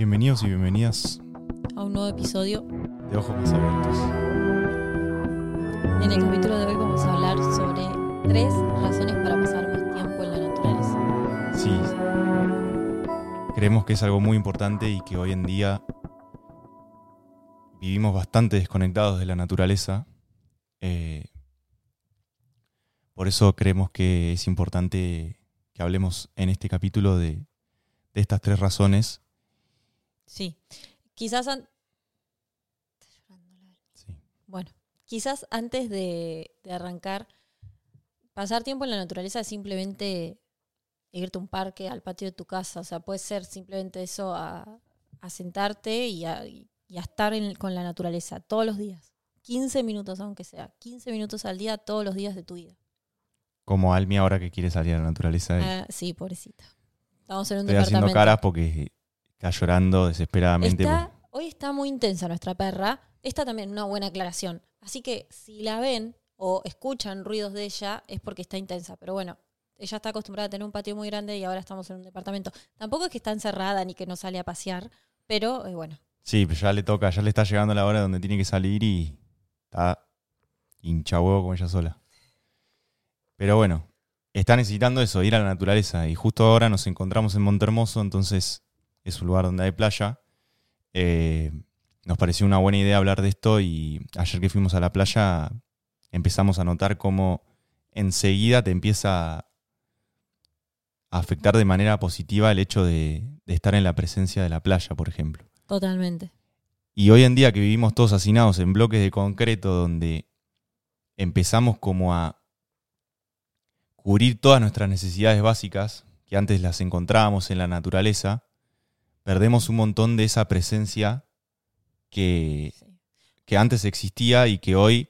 Bienvenidos y bienvenidas a un nuevo episodio. de Ojos Más Abiertos. En el capítulo de hoy vamos a hablar sobre tres razones para pasar más tiempo en la naturaleza. Sí, creemos que es algo muy importante y que hoy en día vivimos bastante desconectados de la naturaleza. Eh, por eso creemos que es importante que hablemos en este capítulo de, de estas tres razones. Sí. Quizás an- Sí. bueno, quizás antes de, de arrancar, pasar tiempo en la naturaleza es simplemente irte a un parque, al patio de tu casa. O sea, puede ser simplemente eso a, a sentarte y a, y a estar en- con la naturaleza todos los días. 15 minutos, aunque sea. 15 minutos al día, todos los días de tu vida. Como Almi ahora que quiere salir a la naturaleza. y Ah, sí, pobrecita. Estamos en un Estoy haciendo caras porque está llorando desesperadamente. Está- hoy está muy intensa nuestra perra. Esta también una buena aclaración. Así que si la ven o escuchan ruidos de ella es porque está intensa. Pero bueno, ella está acostumbrada a tener un patio muy grande y ahora estamos en un departamento. Tampoco es que está encerrada ni que no sale a pasear, pero eh, bueno, Sí, pero ya le toca, ya le está llegando la hora donde tiene que salir y está hincha huevo como ella sola. Pero bueno, está necesitando eso, ir a la naturaleza. Y justo ahora nos encontramos en Montermoso, entonces es un lugar donde hay playa. Eh, nos pareció una buena idea hablar de esto y ayer que fuimos a la playa empezamos a notar cómo enseguida te empieza a afectar de manera positiva el hecho de, de estar en la presencia de la playa, por ejemplo. totalmente. Y hoy en día que vivimos todos hacinados en bloques de concreto donde empezamos como a cubrir todas nuestras necesidades básicas, que antes las encontrábamos en la naturaleza, perdemos un montón de esa presencia que, Sí. que antes existía y que hoy,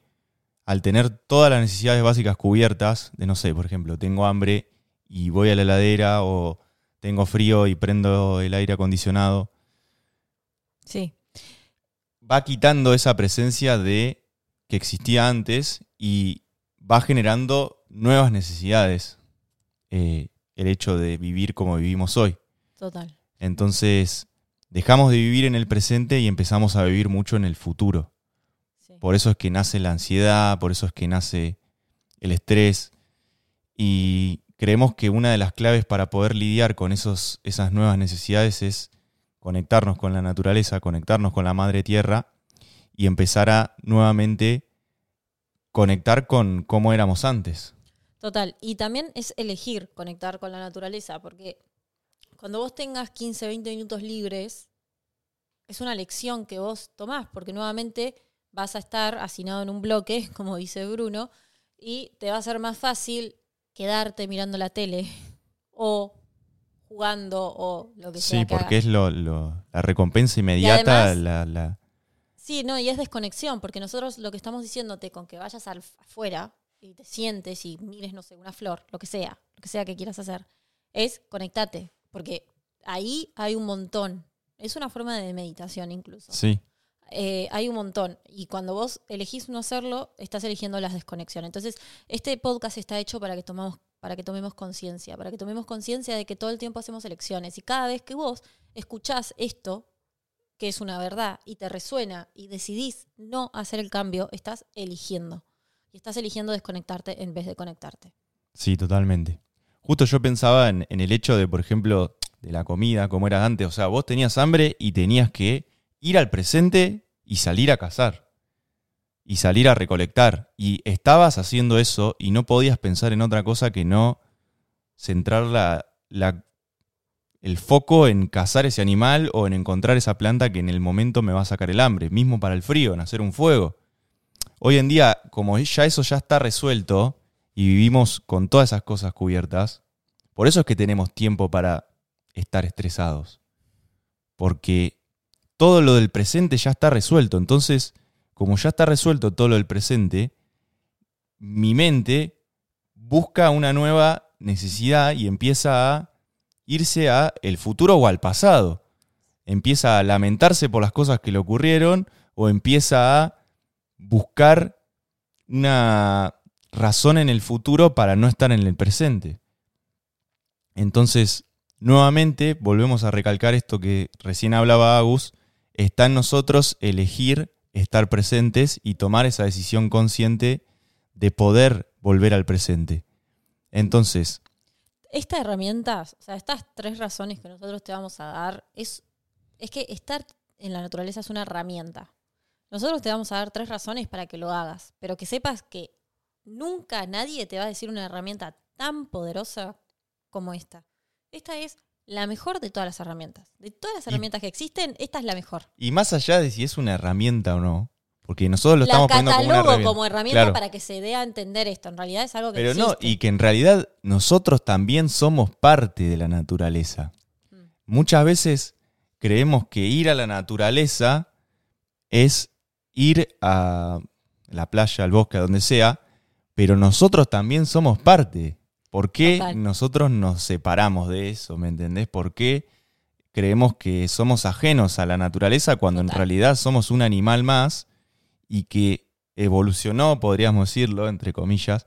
al tener todas las necesidades básicas cubiertas, de no sé, por ejemplo, tengo hambre y voy a la heladera o tengo frío y prendo el aire acondicionado, Sí, va quitando esa presencia de que existía antes y va generando nuevas necesidades eh, el hecho de vivir como vivimos hoy. total. Entonces, dejamos de vivir en el presente y empezamos a vivir mucho en el futuro. Sí. Por eso es que nace la ansiedad, por eso es que nace el estrés. Y creemos que una de las claves para poder lidiar con esos, esas nuevas necesidades es conectarnos con la naturaleza, conectarnos con la madre tierra y empezar a nuevamente conectar con cómo éramos antes. Total. Y también es elegir conectar con la naturaleza, porque cuando vos tengas 15, 20 minutos libres, es una lección que vos tomás, porque nuevamente vas a estar hacinado en un bloque, como dice Bruno, y te va a ser más fácil quedarte mirando la tele o jugando o lo que sea. Sí, que porque es lo, lo- la recompensa inmediata, además- la, la- Sí, no, y es desconexión, porque nosotros lo que estamos diciéndote con que vayas al, afuera y te sientes y mires, no sé, una flor, lo que sea, lo que sea que quieras hacer, es conectate, porque ahí hay un montón. Es una forma de meditación incluso. Sí, Eh, hay un montón. Y cuando vos elegís no hacerlo, estás eligiendo las desconexiones. Entonces, este podcast está hecho para que tomamos, para que tomemos conciencia, para que tomemos conciencia de que todo el tiempo hacemos elecciones. Y cada vez que vos escuchás esto, que es una verdad, y te resuena y decidís no hacer el cambio, estás eligiendo. Y estás eligiendo desconectarte en vez de conectarte. Sí, totalmente. Justo yo pensaba en, el hecho de, por ejemplo, de la comida, como era antes. O sea, vos tenías hambre y tenías que ir al presente y salir a cazar. Y salir a recolectar. Y estabas haciendo eso y no podías pensar en otra cosa que no centrar la, la- el foco en cazar ese animal o en encontrar esa planta que en el momento me va a sacar el hambre. Mismo para el frío, en hacer un fuego. Hoy en día, como ya eso ya está resuelto y vivimos con todas esas cosas cubiertas, por eso es que tenemos tiempo para estar estresados. Porque todo lo del presente ya está resuelto. Entonces, como ya está resuelto todo lo del presente, mi mente busca una nueva necesidad y empieza a irse a el futuro o al pasado. Empieza a lamentarse por las cosas que le ocurrieron o empieza a buscar una razón en el futuro para no estar en el presente. Entonces, nuevamente volvemos a recalcar esto que recién hablaba Agus, está en nosotros elegir estar presentes y tomar esa decisión consciente de poder volver al presente. Entonces, Esta herramienta, o sea, estas tres razones que nosotros te vamos a dar, es, es que estar en la naturaleza es una herramienta. Nosotros te vamos a dar tres razones para que lo hagas, pero que sepas que nunca nadie te va a decir una herramienta tan poderosa como esta. Esta es la mejor de todas las herramientas. De todas las Y- herramientas que existen, esta es la mejor. y más allá de si es una herramienta o no, porque nosotros lo la estamos poniendo como una catalogo herramienta. como herramienta Claro. para que se dé a entender esto. En realidad es algo que Pero no, y que en realidad nosotros también somos parte de la naturaleza. Mm. Muchas veces creemos que ir a la naturaleza es ir a la playa, al bosque, a donde sea, pero nosotros también somos parte. ¿Por qué Total. nosotros nos separamos de eso? ¿Me entendés? ¿Por qué creemos que somos ajenos a la naturaleza cuando en realidad somos un animal más y que evolucionó, podríamos decirlo, entre comillas,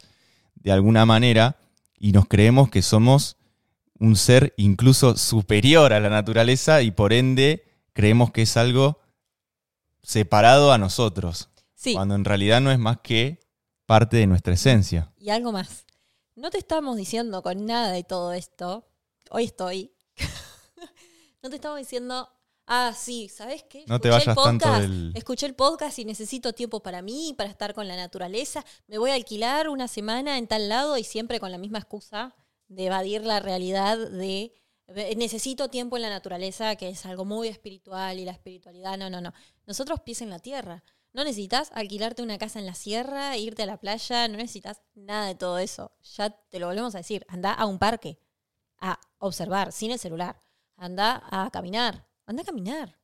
de alguna manera, y nos creemos que somos un ser incluso superior a la naturaleza y por ende creemos que es algo separado a nosotros, Sí, cuando en realidad no es más que parte de nuestra esencia. y algo más. No te estamos diciendo con nada de todo esto. Hoy estoy. no te estamos diciendo, ah, sí, ¿sabes qué? No te Escuché el tanto podcast, del- Escuché el podcast y necesito tiempo para mí, para estar con la naturaleza. Me voy a alquilar una semana en tal lado y siempre con la misma excusa de evadir la realidad de de- necesito tiempo en la naturaleza, que es algo muy espiritual y la espiritualidad, no, no, no. Nosotros pies en la tierra. No necesitas alquilarte una casa en la sierra, irte a la playa, no necesitas nada de todo eso. Ya te lo volvemos a decir, anda a un parque a observar sin el celular. Anda a caminar, anda a caminar.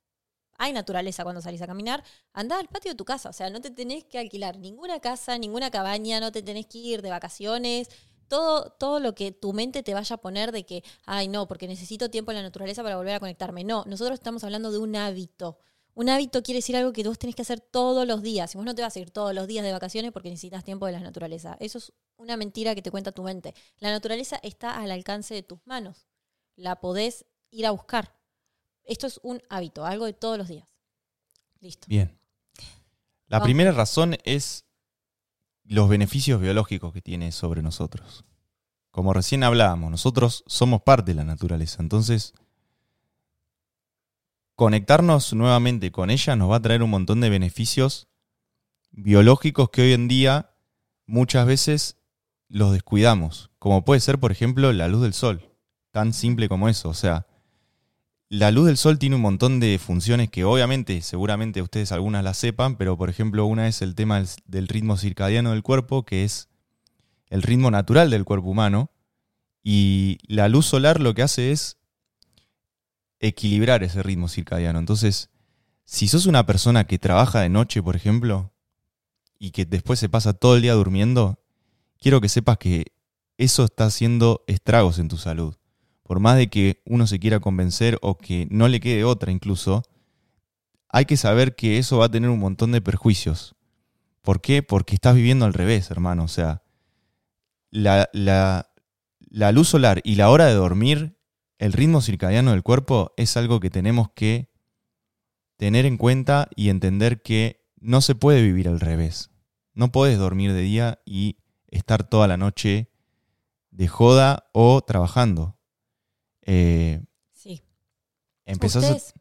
Hay naturaleza cuando salís a caminar, anda al patio de tu casa, o sea, no te tenés que alquilar ninguna casa, ninguna cabaña, no te tenés que ir de vacaciones, todo, todo lo que tu mente te vaya a poner de que, ay, no, porque necesito tiempo en la naturaleza para volver a conectarme. No, nosotros estamos hablando de un hábito. Un hábito quiere decir algo que vos tenés que hacer todos los días. Y vos no te vas a ir todos los días de vacaciones porque necesitas tiempo de la naturaleza. Eso es una mentira que te cuenta tu mente. La naturaleza está al alcance de tus manos. La podés ir a buscar. Esto es un hábito, algo de todos los días. Listo. Bien. La Vamos. primera razón es los beneficios biológicos que tiene sobre nosotros. Como recién hablábamos, nosotros somos parte de la naturaleza, entonces conectarnos nuevamente con ella nos va a traer un montón de beneficios biológicos que hoy en día muchas veces los descuidamos, como puede ser, por ejemplo, la luz del sol, tan simple como eso, o sea, la luz del sol tiene un montón de funciones que obviamente, seguramente ustedes algunas las sepan, pero por ejemplo una es el tema del, ritmo circadiano del cuerpo, que es el ritmo natural del cuerpo humano, y la luz solar lo que hace es equilibrar ese ritmo circadiano. Entonces, si sos una persona que trabaja de noche, por ejemplo, y que después se pasa todo el día durmiendo, quiero que sepas que eso está haciendo estragos en tu salud por más de que uno se quiera convencer o que no le quede otra incluso, hay que saber que eso va a tener un montón de perjuicios. ¿Por qué? Porque estás viviendo al revés, hermano. O sea, la, la- la luz solar y la hora de dormir, el ritmo circadiano del cuerpo es algo que tenemos que tener en cuenta y entender que no se puede vivir al revés. No puedes dormir de día y estar toda la noche de joda o trabajando. Eh, Sí. empezás a- Ustedes,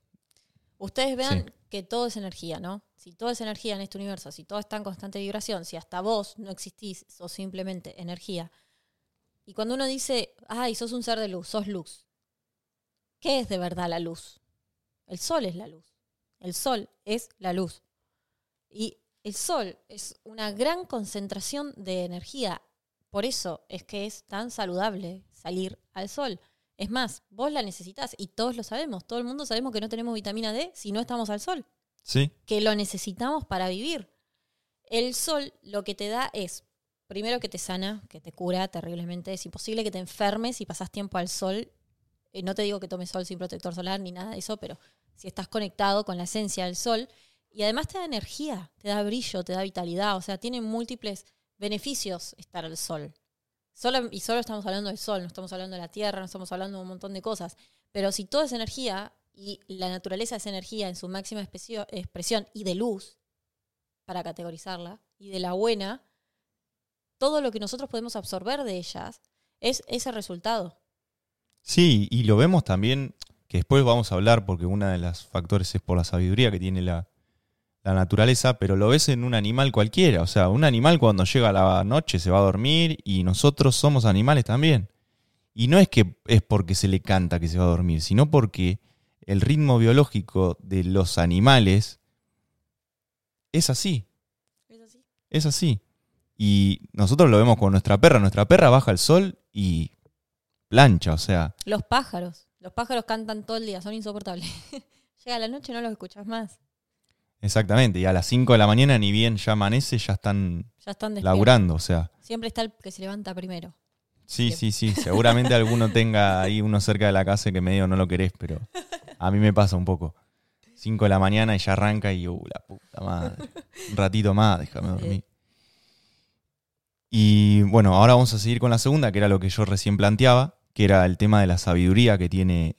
ustedes vean Sí. que todo es energía, ¿no? Si todo es energía en este universo, si todo está en constante vibración, si hasta vos no existís, sos simplemente energía. Y cuando uno dice, ay, sos un ser de luz, sos luz. ¿Qué es de verdad la luz? El sol es la luz. El sol es la luz. Y el sol es una gran concentración de energía. Por eso es que es tan saludable salir al sol. Es más, vos la necesitas y todos lo sabemos. Todo el mundo sabemos que no tenemos vitamina D si no estamos al sol, Sí, que lo necesitamos para vivir. El sol lo que te da es, primero que te sana, que te cura terriblemente. Es imposible que te enfermes si pasas tiempo al sol. Eh, no te digo que tomes sol sin protector solar ni nada de eso, pero si estás conectado con la esencia del sol. Y además te da energía, te da brillo, te da vitalidad. O sea, tiene múltiples beneficios estar al sol. Solo, y solo estamos hablando del sol, no estamos hablando de la tierra, no estamos hablando de un montón de cosas. Pero si todo es energía y la naturaleza es energía en su máxima expresión y de luz, para categorizarla, y de la buena, todo lo que nosotros podemos absorber de ellas es ese resultado. Sí, y lo vemos también, que después vamos a hablar, porque uno de los factores es por la sabiduría que tiene la, la naturaleza, pero lo ves en un animal cualquiera. O sea, un animal cuando llega la noche se va a dormir y nosotros somos animales también. Y no es que es porque se le canta que se va a dormir, sino porque el ritmo biológico de los animales es así. ¿Es así? Es así. Y nosotros lo vemos con nuestra perra. Nuestra perra baja el sol y plancha, o sea, Los pájaros. Los pájaros cantan todo el día, son insoportables. Llega la noche y no los escuchas más. exactamente. Y a las 5 de la mañana, ni bien ya amanece, ya están Ya están laburando, o sea. Siempre está el que se levanta primero. Sí, sí, sí. Seguramente alguno tenga ahí uno cerca de la casa que medio no lo querés, pero a mí me pasa un poco. 5 de la mañana y ya arranca y, uh, la puta madre. Un ratito más, déjame dormir. Y bueno, ahora vamos a seguir con la segunda, que era lo que yo recién planteaba, que era el tema de la sabiduría que tiene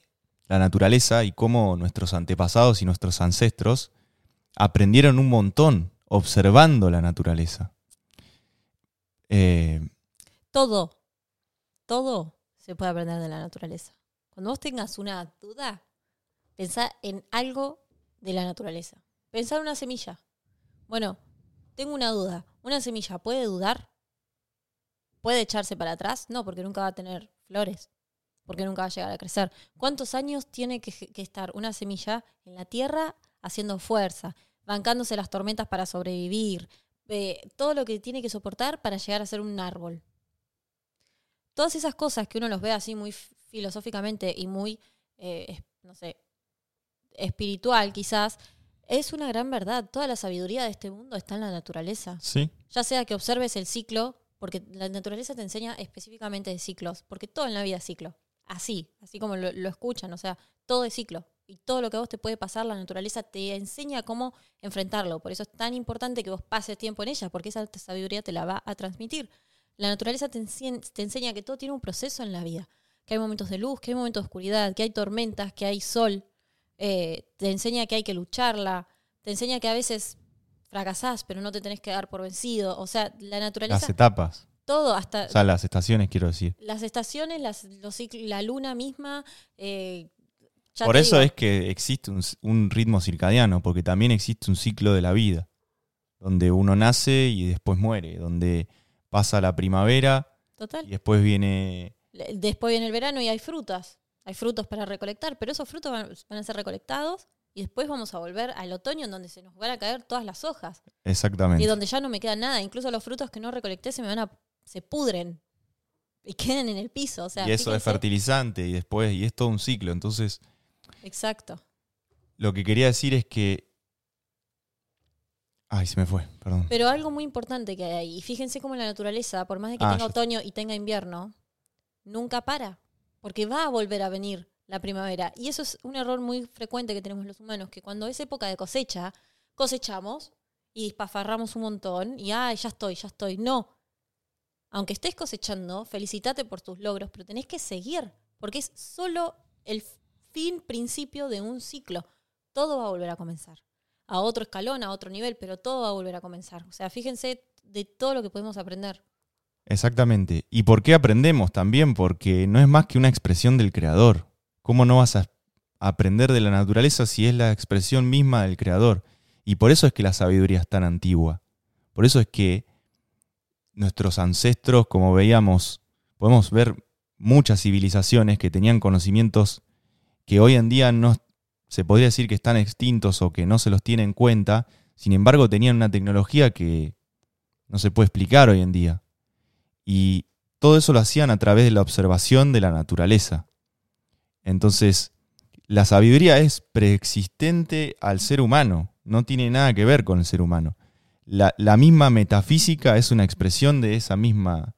la naturaleza y cómo nuestros antepasados y nuestros ancestros aprendieron un montón observando la naturaleza. Eh, Todo, todo se puede aprender de la naturaleza. Cuando vos tengas una duda, pensá en algo de la naturaleza. Pensá en una semilla. Bueno, tengo una duda. ¿Una semilla puede dudar? ¿Puede echarse para atrás? No, porque nunca va a tener flores. Porque nunca va a llegar a crecer. ¿Cuántos años tiene que, que estar una semilla en la tierra haciendo fuerza, bancándose las tormentas para sobrevivir? eh, todo lo que tiene que soportar para llegar a ser un árbol. Todas esas cosas que uno los ve así muy filosóficamente y muy, eh, no sé, espiritual quizás, es una gran verdad. Toda la sabiduría de este mundo está en la naturaleza. sí, Ya sea que observes el ciclo, porque la naturaleza te enseña específicamente de ciclos, porque todo en la vida es ciclo. Así, así como lo, escuchan, o sea, todo es ciclo. Y todo lo que a vos te puede pasar, la naturaleza te enseña cómo enfrentarlo. Por eso es tan importante que vos pases tiempo en ella, porque esa sabiduría te la va a transmitir. La naturaleza te enseña que todo tiene un proceso en la vida, que hay momentos de luz, que hay momentos de oscuridad, que hay tormentas, que hay sol. Eh, te enseña que hay que lucharla, te enseña que a veces fracasás, pero no te tenés que dar por vencido. O sea, la naturaleza, las etapas. todo, hasta O sea, las estaciones, quiero decir. las estaciones, las, los cicl- la luna misma. eh, Por eso digo, es que existe un, un ritmo circadiano, porque también existe un ciclo de la vida, donde uno nace y después muere, donde pasa la primavera Total. y después viene... Después viene el verano y hay frutas. Hay frutos para recolectar, pero esos frutos van, van a ser recolectados y después vamos a volver al otoño en donde se nos van a caer todas las hojas Exactamente. y donde ya no me queda nada. Incluso los frutos que no recolecté se me van a se pudren y quedan en el piso. O sea, y eso es fertilizante y después, y es todo un ciclo. Entonces, Exacto. lo que quería decir es que... Ay, se me fue, perdón. Pero algo muy importante que hay ahí, y fíjense cómo la naturaleza, por más de que Ah, tenga otoño y tenga invierno, nunca para, porque va a volver a venir la primavera. Y eso es un error muy frecuente que tenemos los humanos, que cuando es época de cosecha, cosechamos y despafarramos un montón y, ay, ya estoy, ya estoy. No. Aunque estés cosechando, felicitate por tus logros, pero tenés que seguir, porque es solo el fin, principio de un ciclo. Todo va a volver a comenzar a otro escalón, a otro nivel, pero todo va a volver a comenzar. O sea, fíjense de todo lo que podemos aprender. Exactamente. ¿Y por qué aprendemos también? Porque no es más que una expresión del creador. ¿Cómo no vas a aprender de la naturaleza si es la expresión misma del creador? Y por eso es que la sabiduría es tan antigua. Por eso es que nuestros ancestros, como veíamos, podemos ver muchas civilizaciones que tenían conocimientos que hoy en día no se podría decir que están extintos o que no se los tiene en cuenta, sin embargo tenían una tecnología que no se puede explicar hoy en día. Y todo eso lo hacían a través de la observación de la naturaleza. Entonces, la sabiduría es preexistente al ser humano, no tiene nada que ver con el ser humano. La, la misma metafísica es una expresión de esa misma,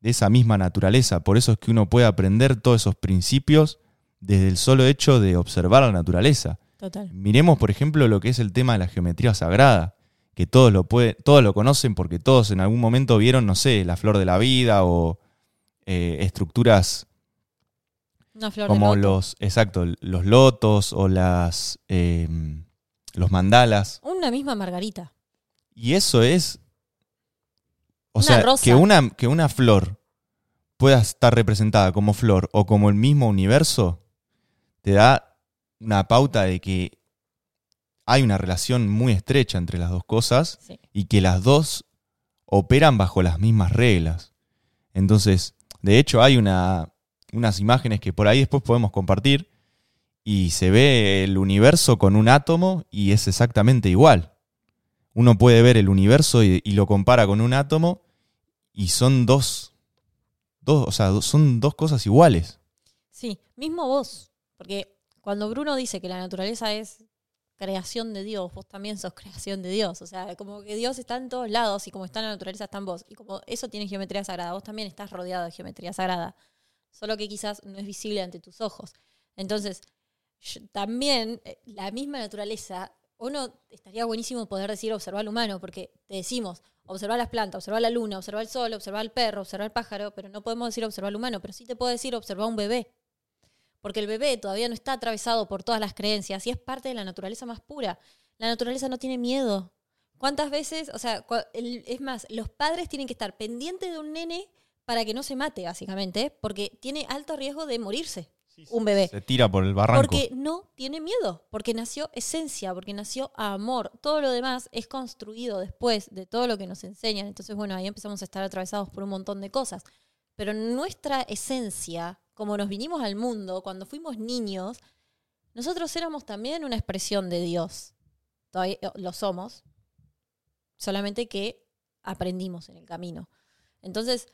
de esa misma naturaleza. Por eso es que uno puede aprender todos esos principios desde el solo hecho de observar la naturaleza. Total. Miremos, por ejemplo, lo que es el tema de la geometría sagrada, que todos lo, puede, todos lo conocen porque todos en algún momento vieron, no sé, la flor de la vida o, eh, estructuras Una flor como de loto. los, exacto, los lotos o las, eh, los mandalas. Una misma margarita. Y eso es, o Una sea, rosa. que una, que una flor pueda estar representada como flor o como el mismo universo, te da una pauta de que hay una relación muy estrecha entre las dos cosas Sí. y que las dos operan bajo las mismas reglas. Entonces, de hecho, hay una, unas imágenes que por ahí después podemos compartir y se ve el universo con un átomo y es exactamente igual. Uno puede ver el universo y, lo compara con un átomo y son dos, dos, o sea, son dos cosas iguales. Sí, mismo vos. Porque cuando Bruno dice que la naturaleza es creación de Dios, vos también sos creación de Dios. O sea, como que Dios está en todos lados y como está en la naturaleza está en vos. Y como eso tiene geometría sagrada, vos también estás rodeado de geometría sagrada. Solo que quizás no es visible ante tus ojos. Entonces, también eh, la misma naturaleza, uno estaría buenísimo poder decir observar al humano, porque te decimos observar las plantas, observar la luna, observar el sol, observar al perro, observar al pájaro, pero no podemos decir observar al humano, pero sí te puedo decir observar un bebé. Porque el bebé todavía no está atravesado por todas las creencias y es parte de la naturaleza más pura. La naturaleza no tiene miedo. ¿Cuántas veces, o sea, el- es más, los padres tienen que estar pendientes de un nene para que no se mate, básicamente, porque tiene alto riesgo de morirse un bebé. Se tira por el barranco. Porque no tiene miedo, porque nació esencia, porque nació amor. Todo lo demás es construido después de todo lo que nos enseñan. Entonces, bueno, ahí empezamos a estar atravesados por un montón de cosas. Pero nuestra esencia, como nos vinimos al mundo, cuando fuimos niños, nosotros éramos también una expresión de Dios. Todavía eh, lo somos, solamente que aprendimos en el camino. Entonces,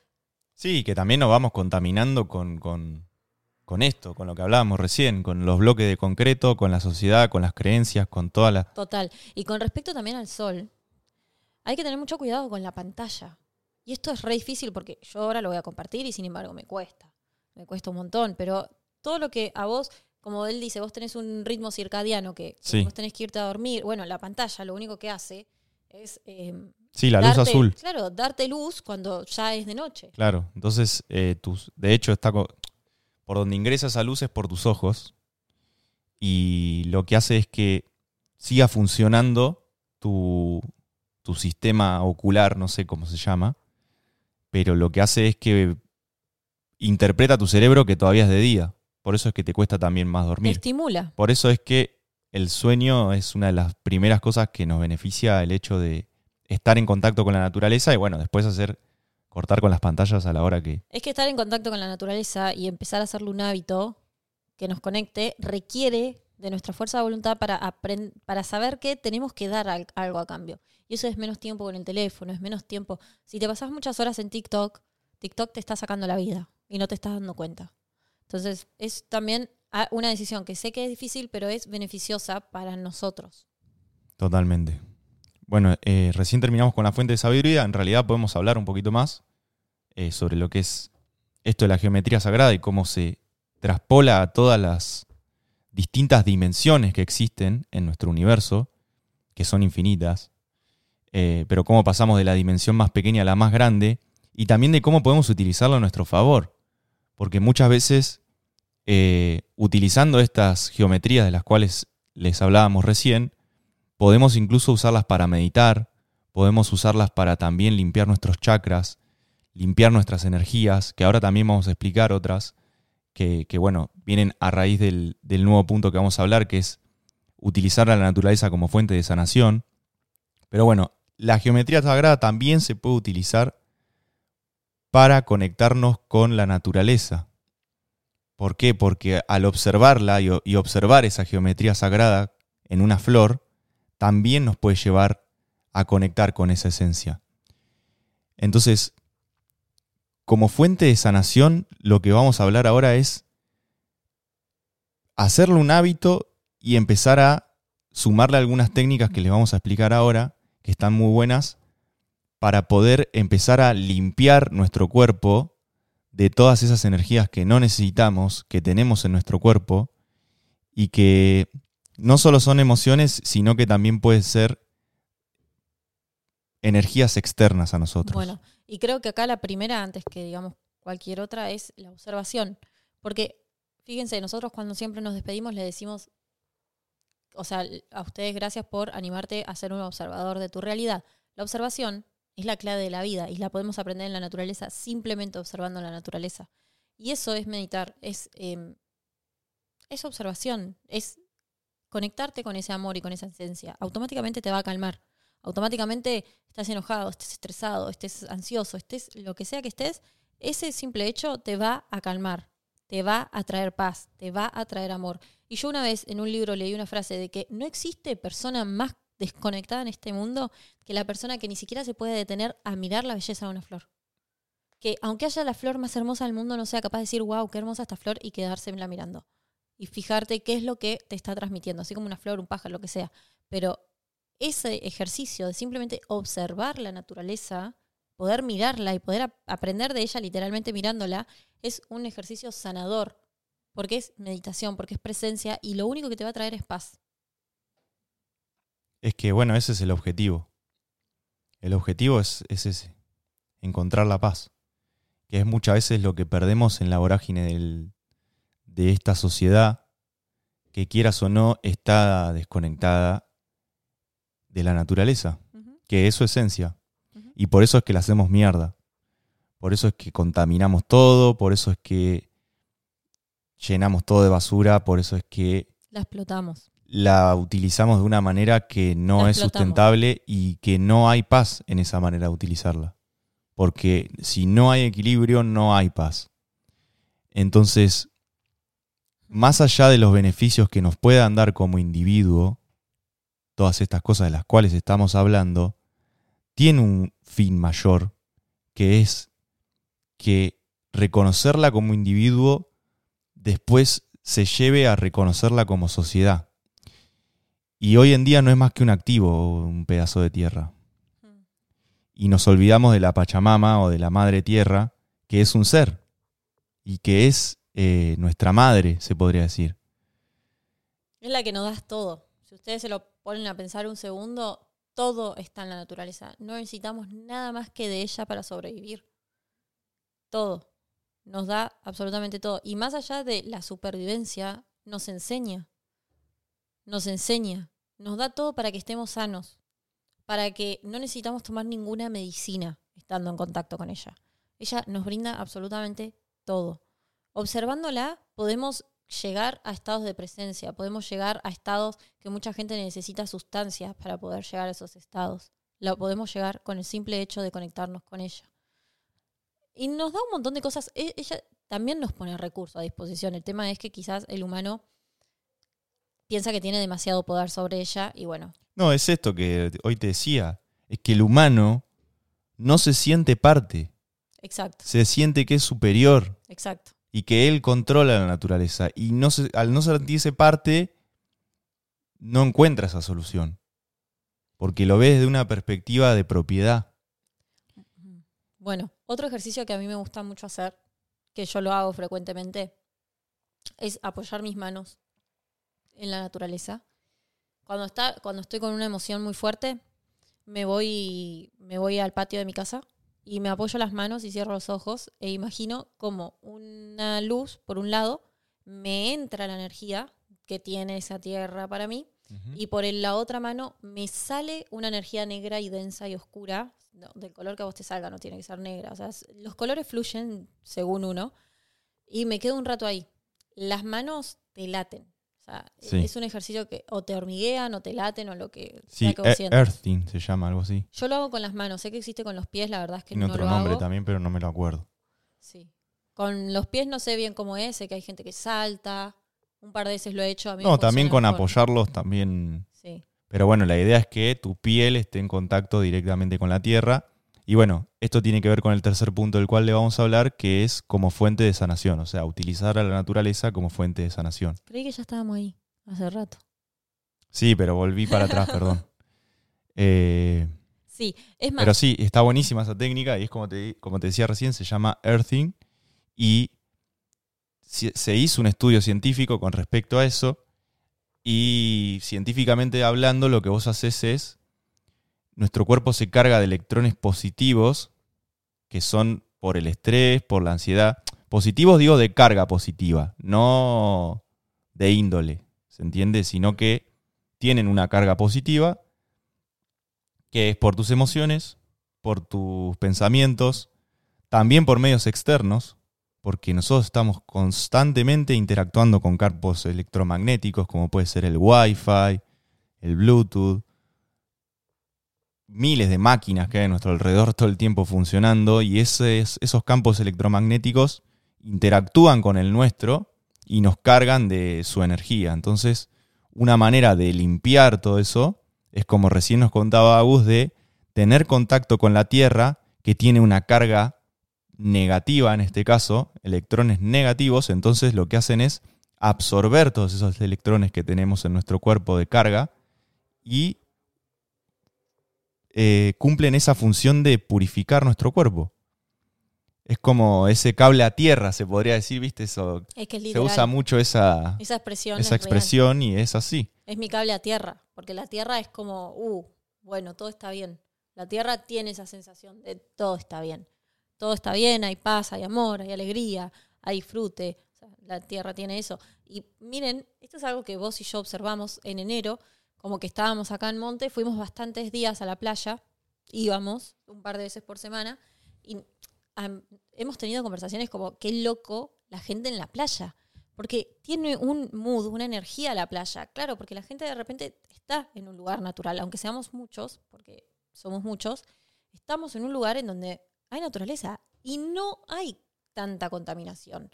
Sí, que también nos vamos contaminando con, con, con esto, con lo que hablábamos recién, con los bloques de concreto, con la sociedad, con las creencias, con todas las... Total. Y con respecto también al sol, hay que tener mucho cuidado con la pantalla. Y esto es re difícil porque yo ahora lo voy a compartir y sin embargo me cuesta. Me cuesta un montón. Pero todo lo que a vos, como él dice, vos tenés un ritmo circadiano que, vos tenés que irte a dormir. Bueno, la pantalla lo único que hace es. eh, Sí, la luz azul. Claro, darte luz cuando ya es de noche. Claro, entonces, eh, tus, de hecho, está por donde ingresa esa luz es por tus ojos y lo que hace es que siga funcionando tu, tu sistema ocular, no sé cómo se llama, pero lo que hace es que interpreta tu cerebro que todavía es de día. Por eso es que te cuesta también más Te dormir. estimula. Por eso es que el sueño es una de las primeras cosas que nos beneficia el hecho de estar en contacto con la naturaleza y bueno, después hacer cortar con las pantallas a la hora que... Es que estar en contacto con la naturaleza y empezar a hacerlo un hábito que nos conecte requiere de nuestra fuerza de voluntad para, para saber que tenemos que dar al- algo a cambio. Y eso es menos tiempo con el teléfono, es menos tiempo. Si te pasas muchas horas en TikTok, TikTok te está sacando la vida y no te estás dando cuenta. Entonces, es también ah, una decisión que sé que es difícil, pero es beneficiosa para nosotros. Totalmente. Bueno, eh, recién terminamos con la fuente de sabiduría. En realidad podemos hablar un poquito más eh, sobre lo que es esto de la geometría sagrada y cómo se traspola a todas las distintas dimensiones que existen en nuestro universo, que son infinitas, eh, pero cómo pasamos de la dimensión más pequeña a la más grande y también de cómo podemos utilizarlo a nuestro favor. Porque muchas veces, utilizando estas geometrías de las cuales les hablábamos recién, podemos incluso usarlas para meditar, podemos usarlas para también limpiar nuestros chakras, limpiar nuestras energías, que ahora también vamos a explicar otras, que, que, bueno, vienen a raíz del, del nuevo punto que vamos a hablar, que es utilizar a la naturaleza como fuente de sanación. Pero bueno, la geometría sagrada también se puede utilizar para conectarnos con la naturaleza. ¿Por qué? Porque al observarla y, observar esa geometría sagrada en una flor, también nos puede llevar a conectar con esa esencia. Entonces, como fuente de sanación, lo que vamos a hablar ahora es hacerlo un hábito y empezar a sumarle algunas técnicas que les vamos a explicar ahora, que están muy buenas, para poder empezar a limpiar nuestro cuerpo de todas esas energías que no necesitamos, que tenemos en nuestro cuerpo, y que no solo son emociones, sino que también pueden ser energías externas a nosotros. Bueno, y creo que acá la primera, antes que digamos cualquier otra es la observación. Porque, fíjense, nosotros cuando siempre nos despedimos le decimos, o sea, a ustedes gracias por animarte a ser un observador de tu realidad. La observación es la clave de la vida y la podemos aprender en la naturaleza simplemente observando la naturaleza. Y eso es meditar, es, em, es observación, es conectarte con ese amor y con esa esencia. Automáticamente te va a calmar. Automáticamente estás enojado, estés estresado, estés ansioso, estés lo que sea que estés, ese simple hecho te va a calmar, te va a traer paz, te va a traer amor. Y yo una vez en un libro leí una frase de que no existe persona más desconectada en este mundo que la persona que ni siquiera se puede detener a mirar la belleza de una flor. Que aunque haya la flor más hermosa del mundo, no sea capaz de decir, wow, qué hermosa esta flor y quedársela mirando. Y fijarte qué es lo que te está transmitiendo, así como una flor, un pájaro, lo que sea. Pero ese ejercicio de simplemente observar la naturaleza, poder mirarla y poder aprender de ella literalmente mirándola, es un ejercicio sanador, porque es meditación, porque es presencia y lo único que te va a traer es paz. Es que, bueno, ese es el objetivo. El objetivo es, ese, encontrar la paz, que es muchas veces lo que perdemos en la vorágine de esta sociedad, que quieras o no está desconectada de la naturaleza, que es su esencia. Y por eso es que la hacemos mierda. Por eso es que contaminamos todo, por eso es que llenamos todo de basura, por eso es que... La explotamos la utilizamos de una manera que no es sustentable y que no hay paz en esa manera de utilizarla. Porque si no hay equilibrio, no hay paz. Entonces, más allá de los beneficios que nos puedan dar como individuo, todas estas cosas de las cuales estamos hablando, tiene un fin mayor, que es que reconocerla como individuo después se lleve a reconocerla como sociedad. Y hoy en día no es más que un activo, un pedazo de tierra. Y nos olvidamos de la Pachamama o de la Madre Tierra, que es un ser y que es eh, nuestra madre, se podría decir. Es la que nos das todo. Si ustedes se lo ponen a pensar un segundo, todo está en la naturaleza. No necesitamos nada más que de ella para sobrevivir. Todo. Nos da absolutamente todo. Y más allá de la supervivencia, nos enseña nos enseña, nos da todo para que estemos sanos, para que no necesitamos tomar ninguna medicina estando en contacto con ella. Ella nos brinda absolutamente todo. Observándola podemos llegar a estados de presencia, podemos llegar a estados que mucha gente necesita sustancias para poder llegar a esos estados. Lo podemos llegar con el simple hecho de conectarnos con ella. Y nos da un montón de cosas. E-, ella también nos pone recursos a disposición. El tema es que quizás el humano piensa que tiene demasiado poder sobre ella y bueno. No, es esto que hoy te decía, es que el humano no se siente parte. Exacto. Se siente que es superior. Exacto. Y que él controla la naturaleza. Y no al no sentirse parte, no encuentra esa solución. Porque lo ves desde una perspectiva de propiedad. Bueno, otro ejercicio que a mí me gusta mucho hacer, que yo lo hago frecuentemente, es apoyar mis manos en la naturaleza. Cuando, está, cuando estoy con una emoción muy fuerte, me voy, me voy al patio de mi casa y me apoyo las manos y cierro los ojos e imagino como una luz, por un lado, me entra la energía que tiene esa tierra para mí y por la otra mano me sale una energía negra y densa y oscura, del color que a vos te salga, no tiene que ser negra. O sea, los colores fluyen según uno y me quedo un rato ahí. Las manos te laten. Es un ejercicio que o te hormiguean o te laten o lo que sea que e- earthing se llama, algo así. Yo lo hago con las manos. Sé que existe con los pies, la verdad es que Tiene no otro nombre también, pero no me lo acuerdo. Sí. Con los pies no sé bien cómo es. Sé que hay gente que salta. Un par de veces lo he hecho. A mí no, también con apoyarlos también. Sí. Pero bueno, la idea es que tu piel esté en contacto directamente con la tierra. Y bueno, esto tiene que ver con el tercer punto del cual le vamos a hablar, que es como fuente de sanación, o sea, utilizar a la naturaleza como fuente de sanación. Creí que ya estábamos ahí, hace rato. Sí, pero volví para atrás, perdón. Eh, sí, es más. Pero sí, está buenísima esa técnica y es como te, como te decía recién, se llama earthing y se hizo un estudio científico con respecto a eso y científicamente hablando lo que vos haces es nuestro cuerpo se carga de electrones positivos, que son por el estrés, por la ansiedad. Positivos digo de carga positiva, no de índole, ¿se entiende? Sino que tienen una carga positiva que es por tus emociones, por tus pensamientos, también por medios externos, porque nosotros estamos constantemente interactuando con campos electromagnéticos como puede ser el Wi-Fi, el Bluetooth, miles de máquinas que hay a nuestro alrededor todo el tiempo funcionando y esos campos electromagnéticos interactúan con el nuestro y nos cargan de su energía. Entonces, una manera de limpiar todo eso es como recién nos contaba Agus de tener contacto con la Tierra que tiene una carga negativa en este caso, electrones negativos, entonces lo que hacen es absorber todos esos electrones que tenemos en nuestro cuerpo de carga y eh, cumplen esa función de purificar nuestro cuerpo. Es como ese cable a tierra, se podría decir, ¿viste? Eso, se usa mucho esa, esa expresión, esa expresión y es así. Es mi cable a tierra, porque la tierra es como, uh, bueno, todo está bien. La tierra tiene esa sensación de todo está bien. Todo está bien, hay paz, hay amor, hay alegría, hay disfrute. la tierra tiene eso. Y miren, esto es algo que vos y yo observamos en enero, como que estábamos acá en Monte, fuimos bastantes días a la playa, íbamos un par de veces por semana, y hemos tenido conversaciones como, qué loco la gente en la playa, porque tiene un mood, una energía la playa, claro, porque la gente de repente está en un lugar natural, aunque seamos muchos, porque somos muchos, estamos en un lugar en donde hay naturaleza y no hay tanta contaminación.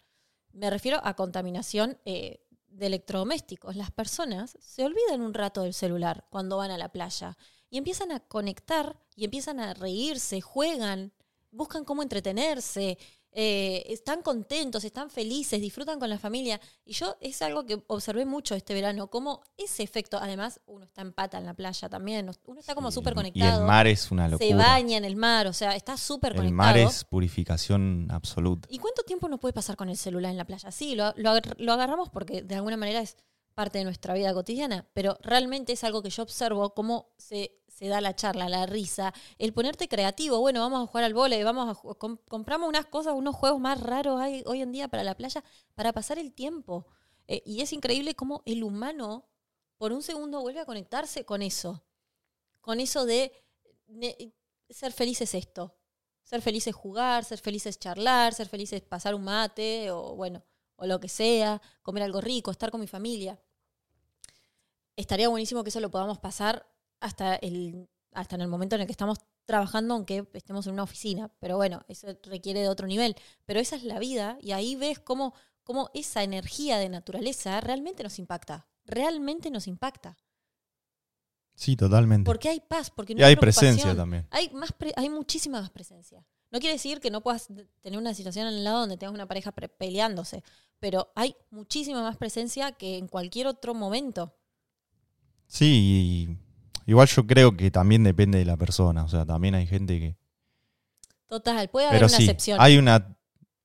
Me refiero a contaminación eh, de electrodomésticos. Las personas se olvidan un rato del celular cuando van a la playa y empiezan a conectar y empiezan a reírse, juegan, buscan cómo entretenerse, eh, están contentos, están felices, disfrutan con la familia. Y yo es algo que observé mucho este verano, como ese efecto, además uno está en pata en la playa también, uno está como súper conectado. Y el mar es una locura. Se baña en el mar, o sea, está súper conectado. El mar es purificación absoluta. ¿Y cuánto tiempo nos puede pasar con el celular en la playa? Sí, lo, lo agarramos porque de alguna manera es parte de nuestra vida cotidiana, pero realmente es algo que yo observo cómo se se da la charla, la risa, el ponerte creativo, bueno, vamos a jugar al vole, vamos a compramos unas cosas, unos juegos más raros hay hoy en día para la playa para pasar el tiempo. Eh, y es increíble cómo el humano por un segundo vuelve a conectarse con eso, con eso de ser feliz es esto, ser feliz es jugar, ser feliz es charlar, ser feliz es pasar un mate o bueno, o lo que sea, comer algo rico, estar con mi familia. Estaría buenísimo que eso lo podamos pasar hasta el, hasta en el momento en el que estamos trabajando, aunque estemos en una oficina. Pero bueno, eso requiere de otro nivel. Pero esa es la vida y ahí ves cómo, cómo esa energía de naturaleza realmente nos impacta. Realmente nos impacta. Sí, totalmente. Porque hay paz, porque no y hay presencia también. Hay, más hay muchísima más presencia. No quiere decir que no puedas tener una situación al lado donde tengas una pareja peleándose, pero hay muchísima más presencia que en cualquier otro momento. Sí, Igual yo creo que también depende de la persona. O sea, también hay gente que. Total, puede haber una excepción. Hay una,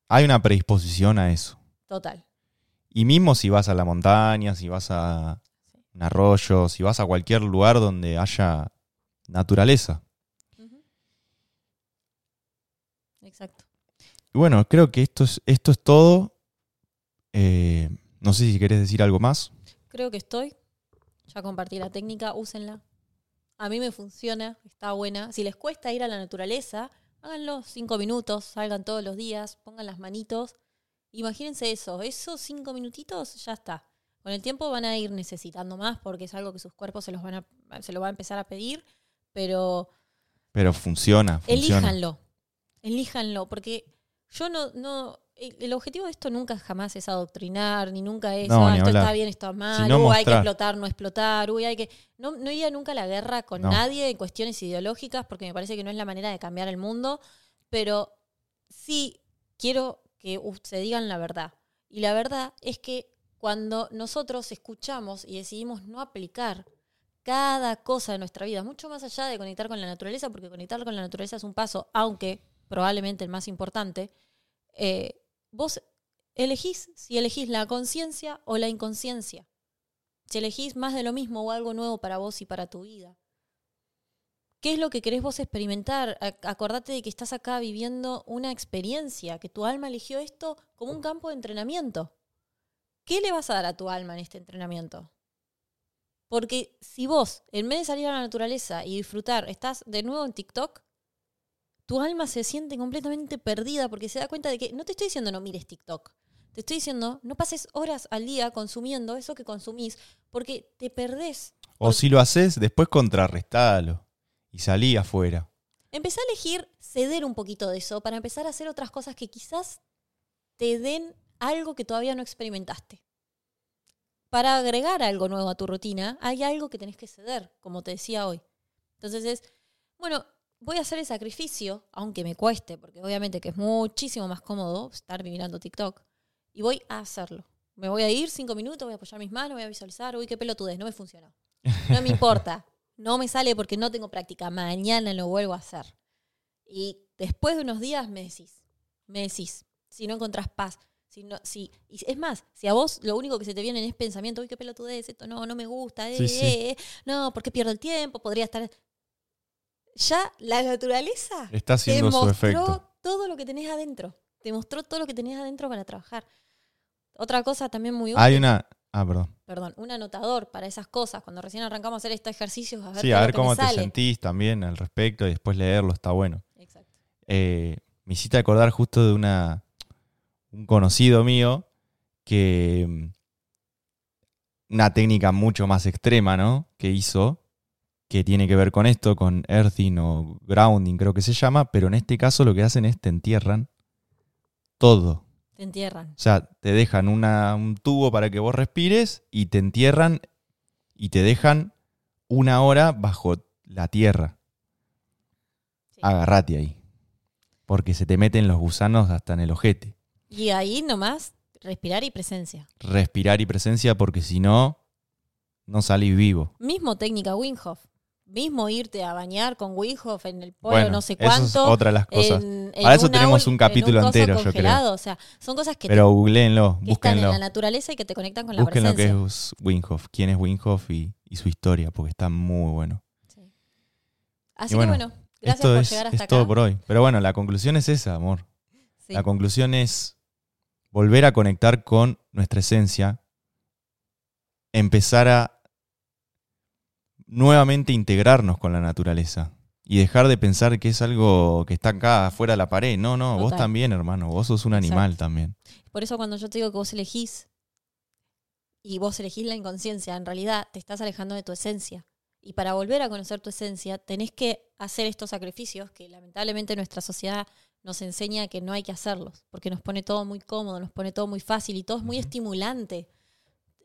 hay una predisposición a eso. Total. Y mismo si vas a la montaña, si vas a un arroyo, si vas a cualquier lugar donde haya naturaleza. Exacto. Y bueno, creo que esto es, esto es todo. Eh, no sé si querés decir algo más. Creo que estoy. Ya compartí la técnica, úsenla. A mí me funciona, está buena. Si les cuesta ir a la naturaleza, háganlo cinco minutos, salgan todos los días, pongan las manitos. Imagínense eso, esos cinco minutitos ya está. Con el tiempo van a ir necesitando más porque es algo que sus cuerpos se los van a, se lo van a empezar a pedir, pero pero funciona, funciona. Elíjanlo. Elíjanlo porque yo no no el objetivo de esto nunca jamás es adoctrinar, ni nunca es, ah, esto está bien, esto está mal, hay que explotar, no explotar, uy, hay que... No, no iría nunca a la guerra con nadie en cuestiones ideológicas, porque me parece que no es la manera de cambiar el mundo, pero sí quiero que se digan la verdad. Y la verdad es que cuando nosotros escuchamos y decidimos no aplicar cada cosa de nuestra vida, mucho más allá de conectar con la naturaleza, porque conectar con la naturaleza es un paso, aunque probablemente el más importante, eh, vos elegís si elegís la conciencia o la inconsciencia. Si elegís más de lo mismo o algo nuevo para vos y para tu vida. ¿Qué es lo que querés vos experimentar? Acordate de que estás acá viviendo una experiencia, que tu alma eligió esto como un campo de entrenamiento. ¿Qué le vas a dar a tu alma en este entrenamiento? Porque si vos, en vez de salir a la naturaleza y disfrutar, estás de nuevo en TikTok, tu alma se siente completamente perdida porque se da cuenta de que no te estoy diciendo no mires TikTok. Te estoy diciendo no pases horas al día consumiendo eso que consumís porque te perdés. O si lo haces, después contrarrestalo y salí afuera. Empecé a elegir ceder un poquito de eso para empezar a hacer otras cosas que quizás te den algo que todavía no experimentaste. Para agregar algo nuevo a tu rutina, hay algo que tenés que ceder, como te decía hoy. Entonces es, bueno, voy a hacer el sacrificio, aunque me cueste, porque obviamente que es muchísimo más cómodo estar mirando TikTok, y voy a hacerlo. Me voy a ir cinco minutos, voy a apoyar mis manos, voy a visualizar, uy, qué pelotudez, no me funcionó. No me importa, no me sale porque no tengo práctica, mañana lo vuelvo a hacer. Y después de unos días me decís, me decís, si no encontrás paz, si no, si, y es más, si a vos lo único que se te viene es pensamiento, uy, qué pelotudez, esto no, no me gusta, eh, Sí, sí. eh, eh, no, ¿por qué pierdo el tiempo? Podría estar... Ya la naturaleza Está te su mostró efecto. todo lo que tenés adentro. Te mostró todo lo que tenés adentro para trabajar. Otra cosa también muy útil, Hay una. Ah, perdón. perdón, un anotador para esas cosas. Cuando recién arrancamos a hacer estos ejercicios, a ver, Sí, a ver cómo te sale. sentís también al respecto y después leerlo, está bueno. Exacto. Eh, me hiciste acordar justo de una un conocido mío que mm, una técnica mucho más extrema, ¿no? Que hizo que tiene que ver con esto, con earthing o grounding, creo que se llama, pero en este caso lo que hacen es te entierran todo. Te entierran. O sea, te dejan una- un tubo para que vos respires y te entierran y te dejan una hora bajo la tierra. Sí. Agarrate ahí. Porque se te meten los gusanos hasta en el ojete. Y ahí nomás, respirar y presencia. Respirar y presencia porque si no, no salís vivo. Mismo técnica Wim Hof. Mismo irte a bañar con Wim Hof en el polo Bueno, no sé eso es cuánto. otra de las cosas. en- en Para eso tenemos un en capítulo entero, yo creo. congelado. O sea, son cosas que, te- Pero googleenlo, que están en búsquenlo. la naturaleza y que te conectan con la Busquen lo que es Wim Hof, quién es Wim Hof y, y su historia, porque está muy bueno. Sí. Así bueno, que bueno, gracias Esto por es, llegar es hasta todo acá. por hoy. Pero bueno, la conclusión es esa, amor. Sí. La conclusión es volver a conectar con nuestra esencia, empezar a nuevamente integrarnos con la naturaleza y dejar de pensar que es algo que está acá afuera de la pared. No, no, vos también, hermano, vos sos un Exacto. animal también. Por eso cuando yo te digo que vos elegís y vos elegís la inconsciencia, en realidad te estás alejando de tu esencia. Y para volver a conocer tu esencia, tenés que hacer estos sacrificios que lamentablemente nuestra sociedad nos enseña que no hay que hacerlos, porque nos pone todo muy cómodo, nos pone todo muy fácil y todo es muy estimulante.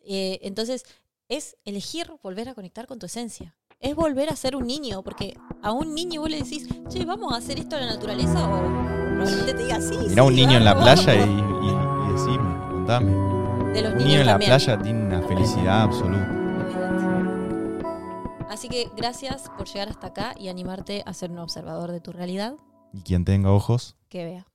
Eh, entonces, es elegir volver a conectar con tu esencia. Es volver a ser un niño, porque a un niño vos le decís, che, vamos a hacer esto a la naturaleza, o probablemente te diga, sí, Mirá sí, un niño en la vamos, playa y, vamos". y, y decime, contame. De los Un niños niño en la playa tiene una felicidad absoluta. Así que gracias por llegar hasta acá y animarte a ser un observador de tu realidad Y quien tenga ojos, que vea.